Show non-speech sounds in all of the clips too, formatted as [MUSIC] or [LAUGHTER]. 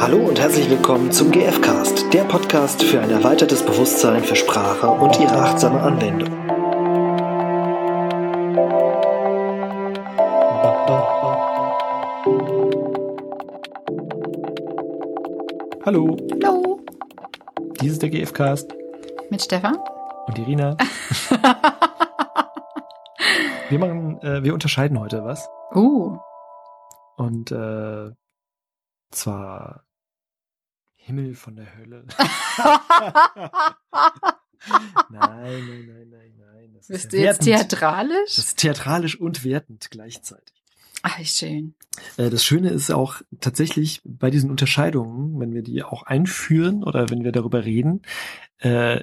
Hallo und herzlich willkommen zum GFcast, der Podcast für ein erweitertes Bewusstsein für Sprache und ihre achtsame Anwendung. Hallo, Hallo. dies ist der GFcast Mit Stefan? und Irina. [LAUGHS] wir machen, äh, wir unterscheiden heute was Uh. und äh, zwar Himmel von der Hölle. [LAUGHS] nein, nein, nein, nein, nein. Das Bist ist du jetzt wertend. theatralisch? Das ist theatralisch und wertend gleichzeitig. Ach, schön. Äh, Das Schöne ist auch tatsächlich bei diesen Unterscheidungen, wenn wir die auch einführen oder wenn wir darüber reden, äh,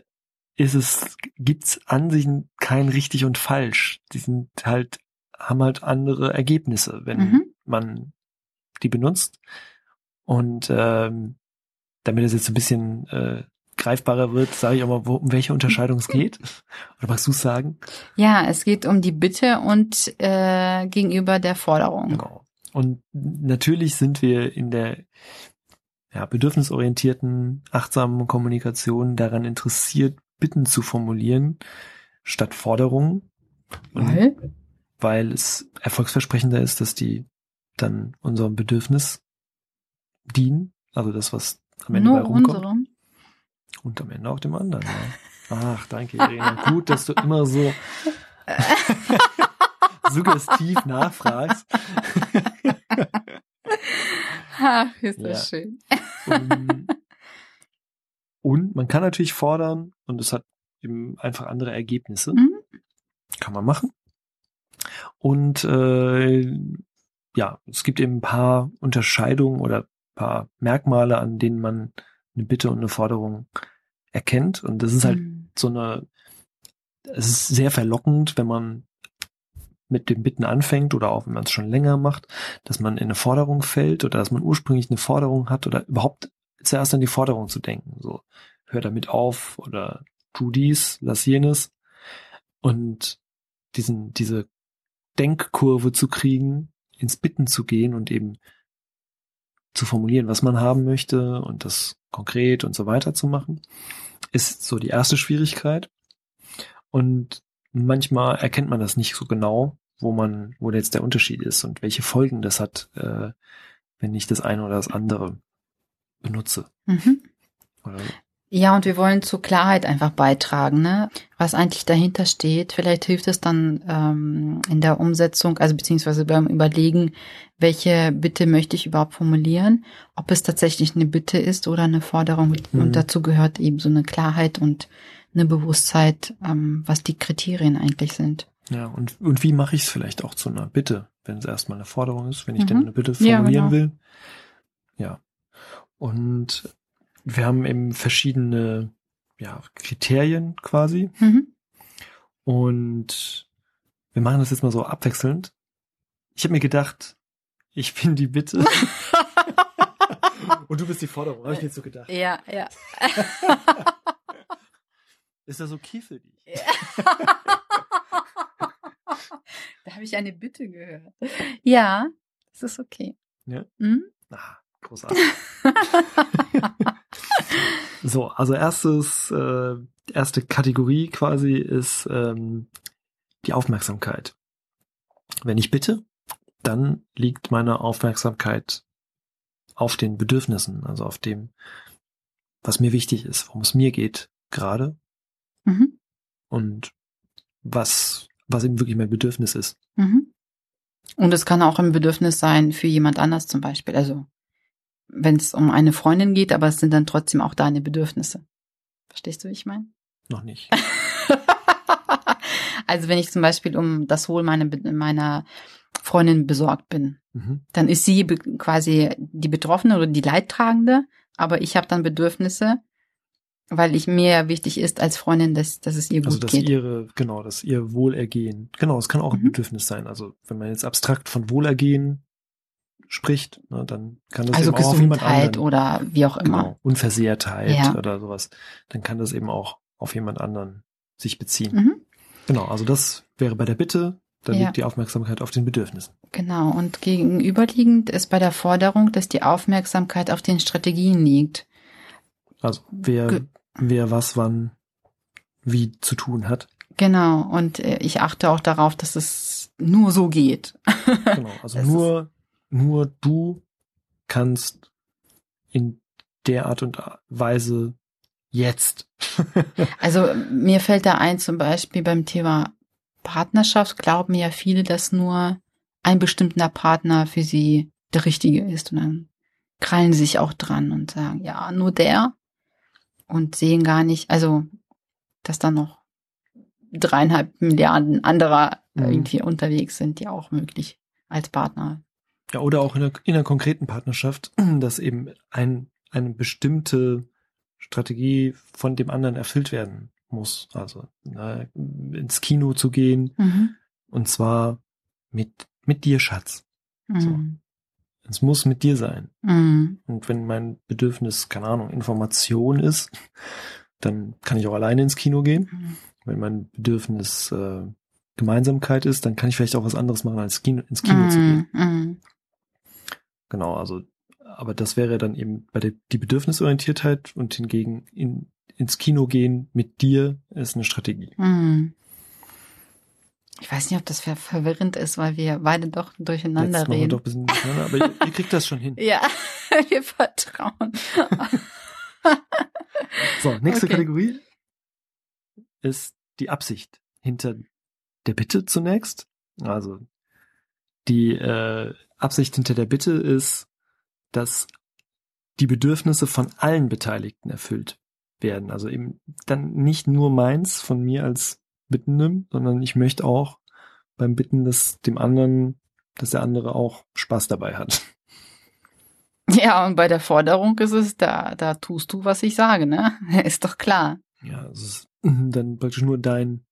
ist es, gibt's an sich kein richtig und falsch. Die sind halt, haben halt andere Ergebnisse, wenn Mhm. man die benutzt. Und ähm, damit es jetzt ein bisschen äh, greifbarer wird, sage ich auch mal, wo, um welche Unterscheidung es geht. [LAUGHS] Oder magst du es sagen? Ja, es geht um die Bitte und äh, gegenüber der Forderung. Genau. Und natürlich sind wir in der ja, bedürfnisorientierten, achtsamen Kommunikation daran interessiert, Bitten zu formulieren statt Forderungen. Weil? weil es erfolgsversprechender ist, dass die dann unserem Bedürfnis dienen. Also das, was am Ende bei Nur rumkommt. unserem. Und am Ende auch dem anderen. Ja. Ach, danke, Irene. Gut, dass du immer so [LAUGHS] suggestiv nachfragst. Ach, ist Ja. das schön. Und, und man kann natürlich fordern und es hat eben einfach andere Ergebnisse. Mhm. Kann man machen. Und äh, ja, es gibt eben ein paar Unterscheidungen oder paar Merkmale, an denen man eine Bitte und eine Forderung erkennt. Und das ist halt Mhm. so eine, es ist sehr verlockend, wenn man mit dem Bitten anfängt oder auch wenn man es schon länger macht, dass man in eine Forderung fällt oder dass man ursprünglich eine Forderung hat oder überhaupt zuerst an die Forderung zu denken. So, hör damit auf oder tu dies, lass jenes. Und diesen, diese Denkkurve zu kriegen, ins Bitten zu gehen und eben zu formulieren, was man haben möchte und das konkret und so weiter zu machen, ist so die erste Schwierigkeit. Und manchmal erkennt man das nicht so genau, wo man, wo jetzt der Unterschied ist und welche Folgen das hat, äh, wenn ich das eine oder das andere benutze. Mhm. Oder Ja, und wir wollen zur Klarheit einfach beitragen, ne? Was eigentlich dahinter steht. Vielleicht hilft es dann ähm, in der Umsetzung, also beziehungsweise beim Überlegen, welche Bitte möchte ich überhaupt formulieren, ob es tatsächlich eine Bitte ist oder eine Forderung. Mhm. Und dazu gehört eben so eine Klarheit und eine Bewusstheit, ähm, was die Kriterien eigentlich sind. Ja, und, und wie mache ich es vielleicht auch zu einer Bitte, wenn es erstmal eine Forderung ist, wenn ich Mhm. denn eine Bitte Ja, formulieren genau. will? Ja. Und wir haben eben verschiedene ja, Kriterien quasi. Mhm. Und wir machen das jetzt mal so abwechselnd. Ich habe mir gedacht, ich bin die Bitte. [LAUGHS] und du bist die Forderung, habe ich mir jetzt so gedacht. Ja, ja. [LAUGHS] Ist das okay für dich? [LAUGHS] da habe ich eine Bitte gehört. Ja, das ist okay. Ja. Mhm. Ah, großartig. So, also erstes, äh, erste Kategorie quasi ist ähm, die Aufmerksamkeit. Wenn ich bitte, dann liegt meine Aufmerksamkeit auf den Bedürfnissen, also auf dem, was mir wichtig ist, worum es mir geht gerade Mhm. und was, was eben wirklich mein Bedürfnis ist. Mhm. Und es kann auch ein Bedürfnis sein für jemand anders zum Beispiel. Also wenn es um eine Freundin geht, aber es sind dann trotzdem auch deine Bedürfnisse. Verstehst du, wie ich meine? Noch nicht. [LAUGHS] also wenn ich zum Beispiel um das Wohl meiner, meiner Freundin besorgt bin, Mhm. dann ist sie quasi die Betroffene oder die Leidtragende, aber ich habe dann Bedürfnisse, weil ich mir wichtig ist als Freundin, dass, dass es ihr gut Also dass geht. ihre, genau, dass ihr Wohlergehen, genau, es kann auch ein Mhm. Bedürfnis sein. Also wenn man jetzt abstrakt von Wohlergehen spricht, ne, dann kann das also eben auch auf jemand anderen, oder wie auch immer. genau, Unversehrtheit Ja. oder sowas, dann kann das eben auch auf jemand anderen sich beziehen. Mhm. Genau, also das wäre bei der Bitte Da Ja. liegt die Aufmerksamkeit auf den Bedürfnissen. Genau. Und gegenüberliegend ist bei der Forderung, dass die Aufmerksamkeit auf den Strategien liegt. Also wer, Ge- wer was wann wie zu tun hat. Genau. Und äh, ich achte auch darauf, dass es nur so geht. Genau. Also [LAUGHS] Das nur, nur du kannst in der Art und Weise jetzt. [LAUGHS] Also mir fällt da ein, zum Beispiel beim Thema Partnerschaft glauben ja viele, dass nur ein bestimmter Partner für sie der richtige ist. Und dann krallen sie sich auch dran und sagen, ja, nur der. Und sehen gar nicht, also, dass da noch dreieinhalb Milliarden anderer Mhm. irgendwie unterwegs sind, die auch möglich als Partner. Ja, oder auch in einer, in einer konkreten Partnerschaft, [CLEARS THROAT] dass eben ein, eine bestimmte Strategie von dem anderen erfüllt werden muss. Also na, ins Kino zu gehen Mhm. und zwar mit, mit dir, Schatz. So. Mhm. Es muss mit dir sein. Mhm. Und wenn mein Bedürfnis, keine Ahnung, Information ist, [LAUGHS] dann kann ich auch alleine ins Kino gehen. Mhm. Wenn mein Bedürfnis äh, Gemeinsamkeit ist, dann kann ich vielleicht auch was anderes machen, als Kino, ins Kino zu gehen. Mhm. Mhm. Genau, also, aber das wäre dann eben bei der die Bedürfnisorientiertheit und hingegen in, ins Kino gehen mit dir ist eine Strategie. Hm. Ich weiß nicht, ob das ver verwirrend ist, weil wir beide doch durcheinander Jetzt reden. doch ein bisschen durcheinander, aber ihr, ihr kriegt das schon hin. [LAUGHS] Ja, [LAUGHS] wir vertrauen. [LAUGHS] So, nächste Okay. Kategorie ist die Absicht hinter der Bitte zunächst. Also die äh, Absicht hinter der Bitte ist, dass die Bedürfnisse von allen Beteiligten erfüllt werden. Also eben dann nicht nur meins von mir als Bittendem, sondern ich möchte auch beim Bitten, dass dem anderen, dass der andere auch Spaß dabei hat. [LAUGHS] Ja, und bei der Forderung ist es, da, da tust du, was ich sage, ne? [LAUGHS] Ist doch klar. Ja, es ist dann praktisch nur dein,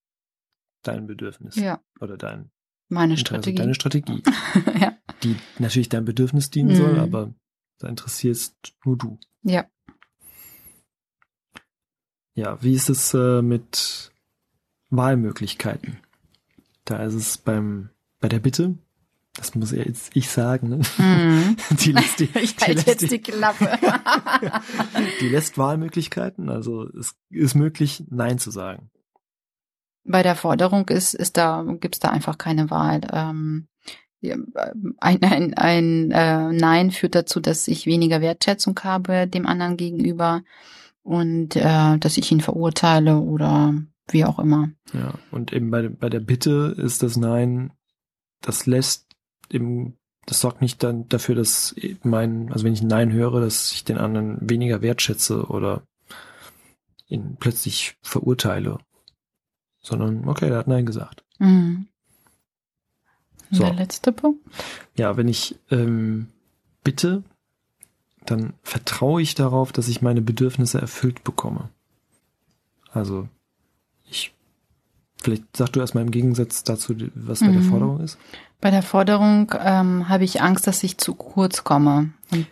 dein Bedürfnis Ja, oder dein meine Strategie. deine Strategie, [LAUGHS] ja. die natürlich deinem Bedürfnis dienen soll, Mhm. aber da interessierst nur du. ja. Ja, wie ist es äh, mit Wahlmöglichkeiten? Da ist es beim bei der Bitte, das muss ja jetzt ich sagen, ne? Mhm. [LAUGHS] die lässt die, [LAUGHS] Ich halte lässt jetzt die, die Klappe. die lässt Wahlmöglichkeiten, also es ist möglich, Nein zu sagen. Bei der Forderung ist, ist da, gibt's da einfach keine Wahl. Ähm, ein ein, ein äh, Nein führt dazu, dass ich weniger Wertschätzung habe dem anderen gegenüber und äh, dass ich ihn verurteile oder wie auch immer. Ja, und eben bei, bei der Bitte ist das Nein, das lässt eben, das sorgt nicht dann dafür, dass mein, also wenn ich ein Nein höre, dass ich den anderen weniger wertschätze oder ihn plötzlich verurteile, sondern okay, der hat Nein gesagt. Mhm. So. Der letzte Punkt. Ja, wenn ich ähm, bitte, dann vertraue ich darauf, dass ich meine Bedürfnisse erfüllt bekomme. Also ich, vielleicht sag du erstmal im Gegensatz dazu, was bei der Mhm. Forderung ist. Bei der Forderung ähm, habe ich Angst, dass ich zu kurz komme. Und,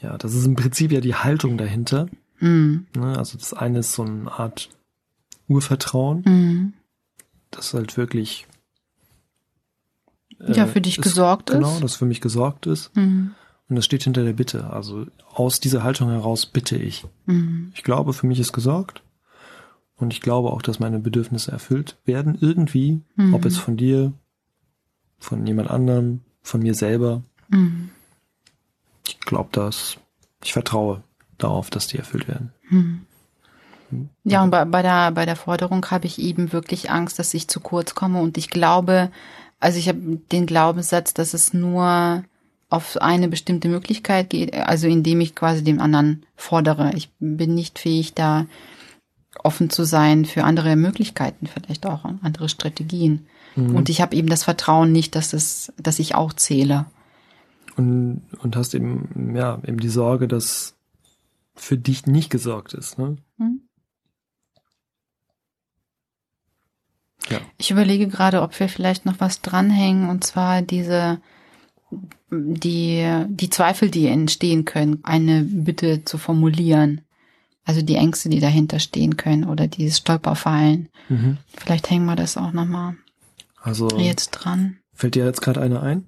Ja, das ist im Prinzip ja die Haltung dahinter. mhm. Ne? Also das eine ist so eine Art Urvertrauen, Mhm. Das halt wirklich Ja, äh, für dich ist, gesorgt Genau, ist. das für mich gesorgt ist. Mhm. Und das steht hinter der Bitte. Also aus dieser Haltung heraus bitte ich. Mhm. Ich glaube, für mich ist gesorgt. Und ich glaube auch, dass meine Bedürfnisse erfüllt werden. Irgendwie. Mhm. Ob jetzt von dir, von jemand anderem, von mir selber. Mhm. Ich glaube das. Ich vertraue darauf, dass die erfüllt werden. Hm. Ja, und bei, bei, der, bei der Forderung habe ich eben wirklich Angst, dass ich zu kurz komme. Und ich glaube, also ich habe den Glaubenssatz, dass es nur auf eine bestimmte Möglichkeit geht, also indem ich quasi dem anderen fordere. Ich bin nicht fähig, da offen zu sein für andere Möglichkeiten, vielleicht auch andere Strategien. Mhm. Und ich habe eben das Vertrauen nicht, dass es, dass ich auch zähle. Und, und hast eben, ja, eben die Sorge, dass für dich nicht gesorgt ist. Ne? Hm? Ja. Ich überlege gerade, ob wir vielleicht noch was dranhängen, und zwar diese, die, die Zweifel, die entstehen können, eine Bitte zu formulieren. Also die Ängste, die dahinter stehen können oder dieses Stolperfallen. Mhm. Vielleicht hängen wir das auch nochmal. Also jetzt dran. fällt dir jetzt gerade eine ein?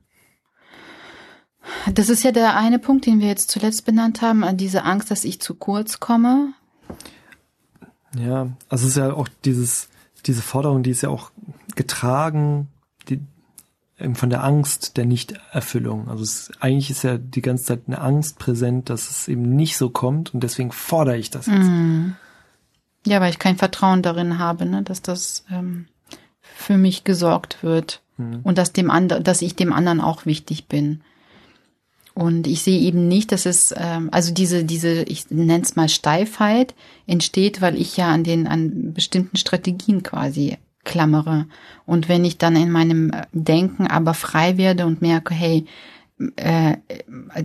Das ist ja der eine Punkt, den wir jetzt zuletzt benannt haben, an diese Angst, dass ich zu kurz komme. Ja, also es ist ja auch dieses, diese Forderung, die ist ja auch getragen, die, eben von der Angst der Nichterfüllung. Also es, eigentlich ist ja die ganze Zeit eine Angst präsent, dass es eben nicht so kommt und deswegen fordere ich das jetzt. Mhm. Ja, weil ich kein Vertrauen darin habe, ne, dass das ähm, für mich gesorgt wird Mhm. und dass dem anderen, dass ich dem anderen auch wichtig bin. Und ich sehe eben nicht, dass es, ähm, also diese, diese, ich nenne es mal Steifheit, entsteht, weil ich ja an den, an bestimmten Strategien quasi klammere. Und wenn ich dann in meinem Denken aber frei werde und merke, hey,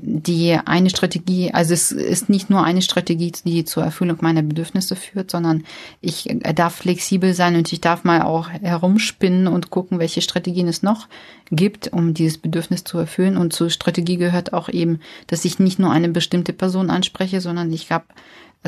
die eine Strategie, also es ist nicht nur eine Strategie, die zur Erfüllung meiner Bedürfnisse führt, sondern ich darf flexibel sein und ich darf mal auch herumspinnen und gucken, welche Strategien es noch gibt, um dieses Bedürfnis zu erfüllen. Und zur Strategie gehört auch eben, dass ich nicht nur eine bestimmte Person anspreche, sondern ich habe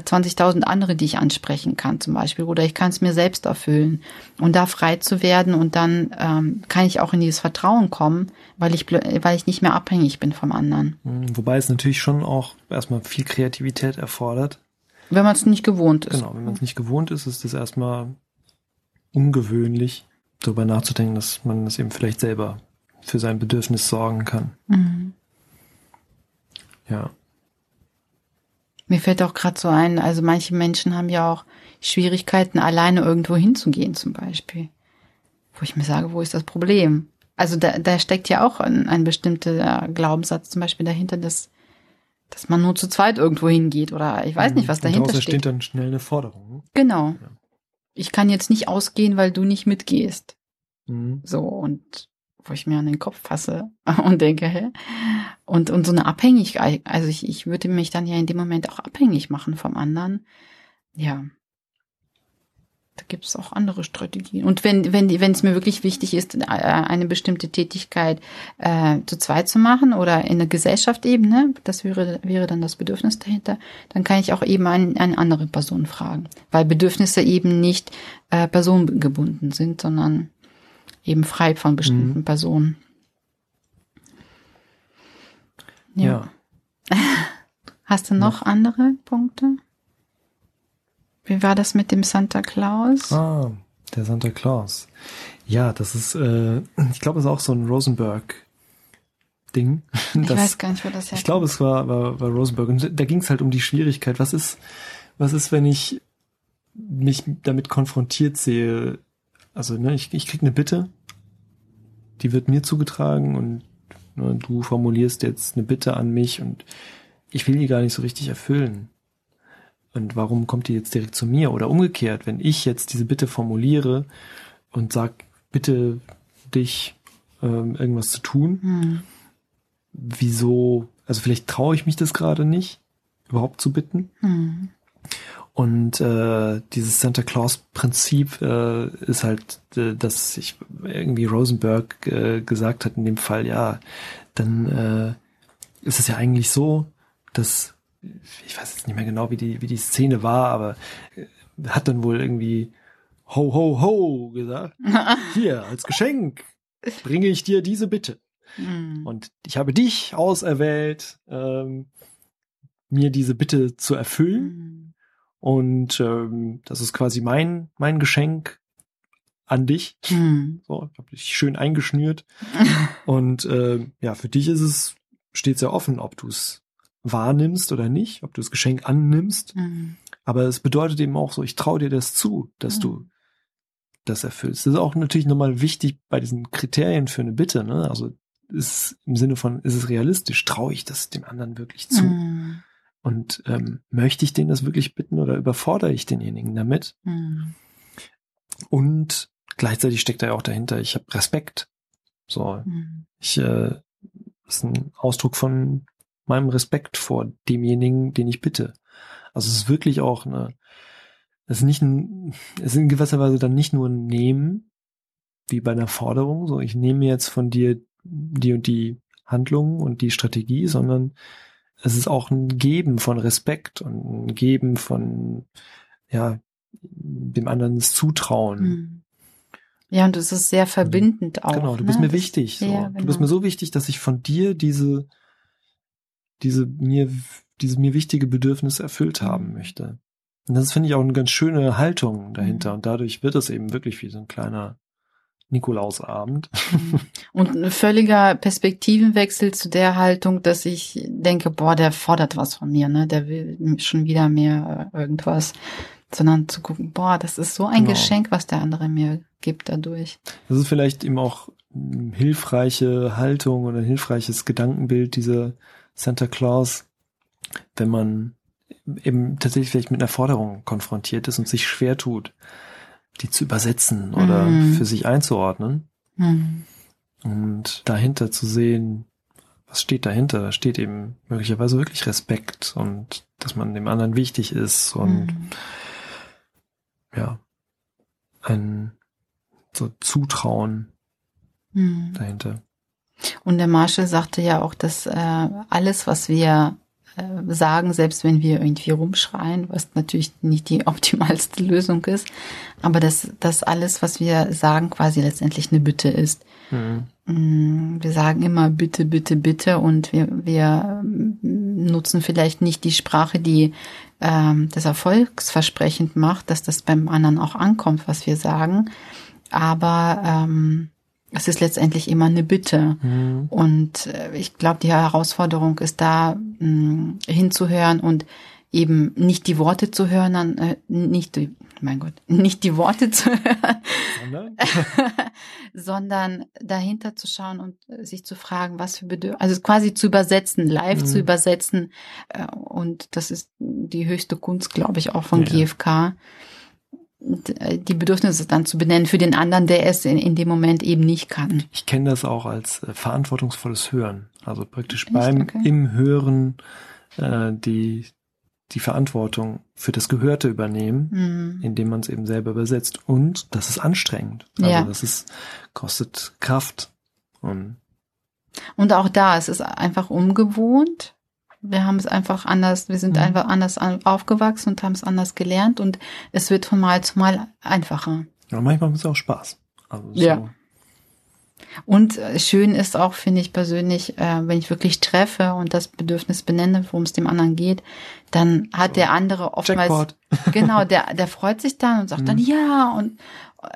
20.000 andere, die ich ansprechen kann zum Beispiel. Oder ich kann es mir selbst erfüllen. Und da frei zu werden und dann ähm, kann ich auch in dieses Vertrauen kommen, weil ich, weil ich nicht mehr abhängig bin vom anderen. Mhm. Wobei es natürlich schon auch erstmal viel Kreativität erfordert. Wenn man es nicht gewohnt ist. Genau, wenn man es nicht gewohnt ist, ist es erstmal ungewöhnlich, darüber nachzudenken, dass man das eben vielleicht selber für sein Bedürfnis sorgen kann. Mhm. Ja. Mir fällt auch gerade so ein, also manche Menschen haben ja auch Schwierigkeiten, alleine irgendwo hinzugehen zum Beispiel. Wo ich mir sage, wo ist das Problem? Also da, da steckt ja auch ein, ein bestimmter Glaubenssatz zum Beispiel dahinter, dass, dass man nur zu zweit irgendwo hingeht oder ich weiß nicht, was Und dahinter steht. entsteht dann schnell eine Forderung. Genau. Ja. Ich kann jetzt nicht ausgehen, weil du nicht mitgehst. Mhm. So, und wo ich mir an den Kopf fasse [LAUGHS] und denke, hä? Und, und so eine Abhängigkeit, also ich, ich würde mich dann ja in dem Moment auch abhängig machen vom anderen. Ja. Da gibt es auch andere Strategien. Und wenn, wenn, wenn es mir wirklich wichtig ist, äh, eine bestimmte Tätigkeit äh, zu zweit zu machen oder in der Gesellschaft eben, ne, das wäre, wäre dann das Bedürfnis dahinter, dann kann ich auch eben ein, eine andere Person fragen. Weil Bedürfnisse eben nicht äh, personengebunden sind, sondern eben frei von bestimmten Mhm. Personen. Ja. [LAUGHS] Hast du noch andere Punkte? Wie war das mit dem Santa Claus? Ah, der Santa Claus. Ja, das ist, äh, [CLEARS THROAT] ich glaube, es ist auch so ein Rosenberg-Ding. [LAUGHS] ich Das- weiß gar nicht, wo das herkommt. Ich glaube, es war, war, war Rosenberg. Und da ging es halt um die Schwierigkeit. Was ist, was ist, wenn ich mich damit konfrontiert sehe? Also, ne, ich, ich krieg eine Bitte, die wird mir zugetragen und ne, du formulierst jetzt eine Bitte an mich und ich will die gar nicht so richtig erfüllen. Und warum kommt die jetzt direkt zu mir? Oder umgekehrt, wenn ich jetzt diese Bitte formuliere und sag, bitte dich ähm, irgendwas zu tun, Hm. wieso, also vielleicht traue ich mich das gerade nicht, überhaupt zu bitten. Hm. Und äh, dieses Santa Claus-Prinzip äh, ist halt, äh, dass ich irgendwie Rosenberg äh, gesagt hat in dem Fall, ja, dann äh, ist es ja eigentlich so, dass ich weiß jetzt nicht mehr genau, wie die wie die Szene war, aber äh, hat dann wohl irgendwie ho ho ho gesagt, [LAUGHS] hier als Geschenk bringe ich dir diese Bitte. Hm. Und ich habe dich auserwählt, ähm, mir diese Bitte zu erfüllen. Hm. Und ähm, das ist quasi mein, mein Geschenk an dich. Hm. So, ich habe dich schön eingeschnürt. [LAUGHS] Und ähm, ja, für dich ist es, steht sehr offen, ob du es wahrnimmst oder nicht, ob du das Geschenk annimmst. Hm. Aber es bedeutet eben auch so, ich traue dir das zu, dass Mhm. du das erfüllst. Das ist auch natürlich nochmal wichtig bei diesen Kriterien für eine Bitte. Ne? Also ist im Sinne von, ist es realistisch? Traue ich das dem anderen wirklich zu? Hm. Und ähm, möchte ich den das wirklich bitten oder überfordere ich denjenigen damit? Hm. Und gleichzeitig steckt da ja auch dahinter, ich habe Respekt. So, Hm. ich äh, ist ein Ausdruck von meinem Respekt vor demjenigen, den ich bitte. Also es ist wirklich auch eine, es ist nicht ein, es ist in gewisser Weise dann nicht nur ein Nehmen, wie bei einer Forderung, so ich nehme jetzt von dir die und die Handlung und die Strategie, sondern es ist auch ein Geben von Respekt und ein Geben von, ja, dem anderen das Zutrauen. Hm. Ja, und es ist sehr verbindend auch. Genau, du bist ne? mir wichtig. So. Ja, Du bist genau. mir so wichtig, dass ich von dir diese, diese mir, diese mir wichtige Bedürfnis erfüllt haben möchte. Und das finde ich auch eine ganz schöne Haltung dahinter. Mhm. Und dadurch wird es eben wirklich wie so ein kleiner Nikolausabend. [LAUGHS] Und ein völliger Perspektivenwechsel zu der Haltung, dass ich denke, boah, der fordert was von mir, ne? Der will schon wieder mehr äh, irgendwas. Sondern zu gucken, boah, das ist so ein Genau. Geschenk, was der andere mir gibt dadurch. Das ist vielleicht eben auch eine hilfreiche Haltung oder ein hilfreiches Gedankenbild dieser Santa Claus, wenn man eben tatsächlich vielleicht mit einer Forderung konfrontiert ist und sich schwer tut, die zu übersetzen oder Mhm. für sich einzuordnen Hm. und dahinter zu sehen, was steht dahinter? Da steht eben möglicherweise wirklich Respekt und dass man dem anderen wichtig ist und Hm. ja, ein so Zutrauen Hm. dahinter. Und der Marshall sagte ja auch, dass äh, alles, was wir sagen, selbst wenn wir irgendwie rumschreien, was natürlich nicht die [LAUGHS] optimalste Lösung ist, aber dass das alles, was wir sagen, quasi letztendlich eine Bitte ist. Mhm. Mm, Wir sagen immer bitte, bitte, bitte und wir, wir nutzen vielleicht nicht die Sprache, die ähm, das erfolgsversprechend macht, dass das beim anderen auch ankommt, was wir sagen. Aber ähm, es ist letztendlich immer eine Bitte. Mhm. Und äh, ich glaube, die Herausforderung ist da, mh, hinzuhören und eben nicht die Worte zu hören, dann, äh, nicht die, mein Gott, [LAUGHS] nicht die Worte zu hören, Sondern? [LAUGHS] sondern dahinter zu schauen und äh, sich zu fragen, was für Bedürfnisse, also quasi zu übersetzen, live Mhm. zu übersetzen. Äh, und das ist die höchste Kunst, glaube ich, auch von Ja. GfK. Die Bedürfnisse dann zu benennen für den anderen, der es in, in dem Moment eben nicht kann. Ich kenne das auch als äh, verantwortungsvolles Hören. Also praktisch Echt? beim Okay. im Hören äh, die die Verantwortung für das Gehörte übernehmen, Mhm. indem man es eben selber übersetzt. Und das ist anstrengend. Also Ja. das ist kostet Kraft. Und Und auch da, es ist einfach ungewohnt. Wir haben es einfach anders, wir sind Mhm. einfach anders an- aufgewachsen und haben es anders gelernt und es wird von Mal zu Mal einfacher. ja, manchmal macht es auch Spaß. Also so, Ja. Und äh, schön ist auch, finde ich persönlich, äh, wenn ich wirklich treffe und das Bedürfnis benenne, worum es dem anderen geht, dann hat der andere oftmals, Jackpot. [LAUGHS] genau, der, [LAUGHS] der freut sich dann und sagt dann Mhm. ja und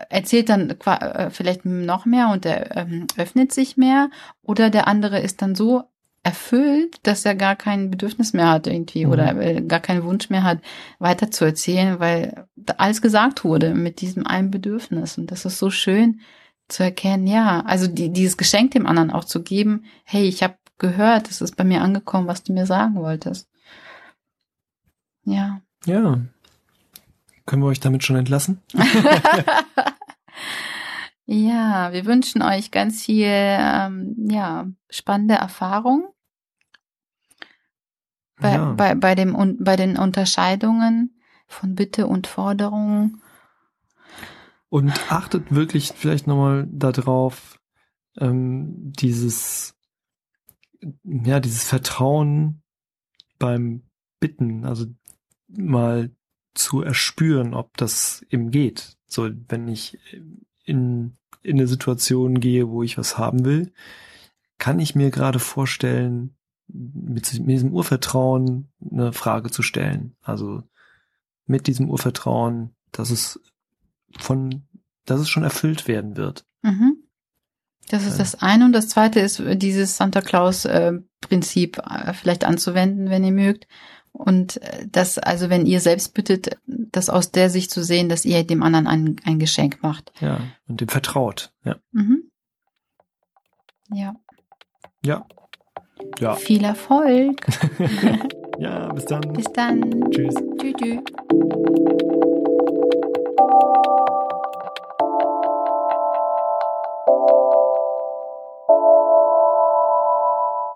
erzählt dann äh, vielleicht noch mehr und der ähm, öffnet sich mehr oder der andere ist dann so erfüllt, dass er gar kein Bedürfnis mehr hat irgendwie Mhm. oder äh, gar keinen Wunsch mehr hat, weiter zu erzählen, weil alles gesagt wurde mit diesem einen Bedürfnis und das ist so schön zu erkennen, ja, also die, dieses Geschenk dem anderen auch zu geben, hey, ich habe gehört, es ist bei mir angekommen, was du mir sagen wolltest. Ja. Ja. Können wir euch damit schon entlassen? [LAUGHS] [LAUGHS] ja, wir wünschen euch ganz viel, ähm, ja, spannende Erfahrung bei, ja. bei, bei, dem, Un- bei den Unterscheidungen von Bitte und Forderung. Und achtet wirklich vielleicht nochmal darauf, ähm, dieses, ja, dieses Vertrauen beim Bitten, also mal zu erspüren, ob das eben geht. So, wenn ich in, in eine Situation gehe, wo ich was haben will, kann ich mir gerade vorstellen, mit, mit diesem Urvertrauen eine Frage zu stellen. Also mit diesem Urvertrauen, dass es von, dass es schon erfüllt werden wird. Mhm. Das ist Ja. das eine. Und das zweite ist dieses Santa Claus-Prinzip äh, vielleicht anzuwenden, wenn ihr mögt. Und äh, das, also wenn ihr selbst bittet, das aus der Sicht zu sehen, dass ihr dem anderen ein, ein Geschenk macht. Ja, und dem vertraut. Ja. Mhm. Ja. Ja. Ja. Viel Erfolg. [LAUGHS] Ja, bis dann. Bis dann. Tschüss. Tschüss. tschüss.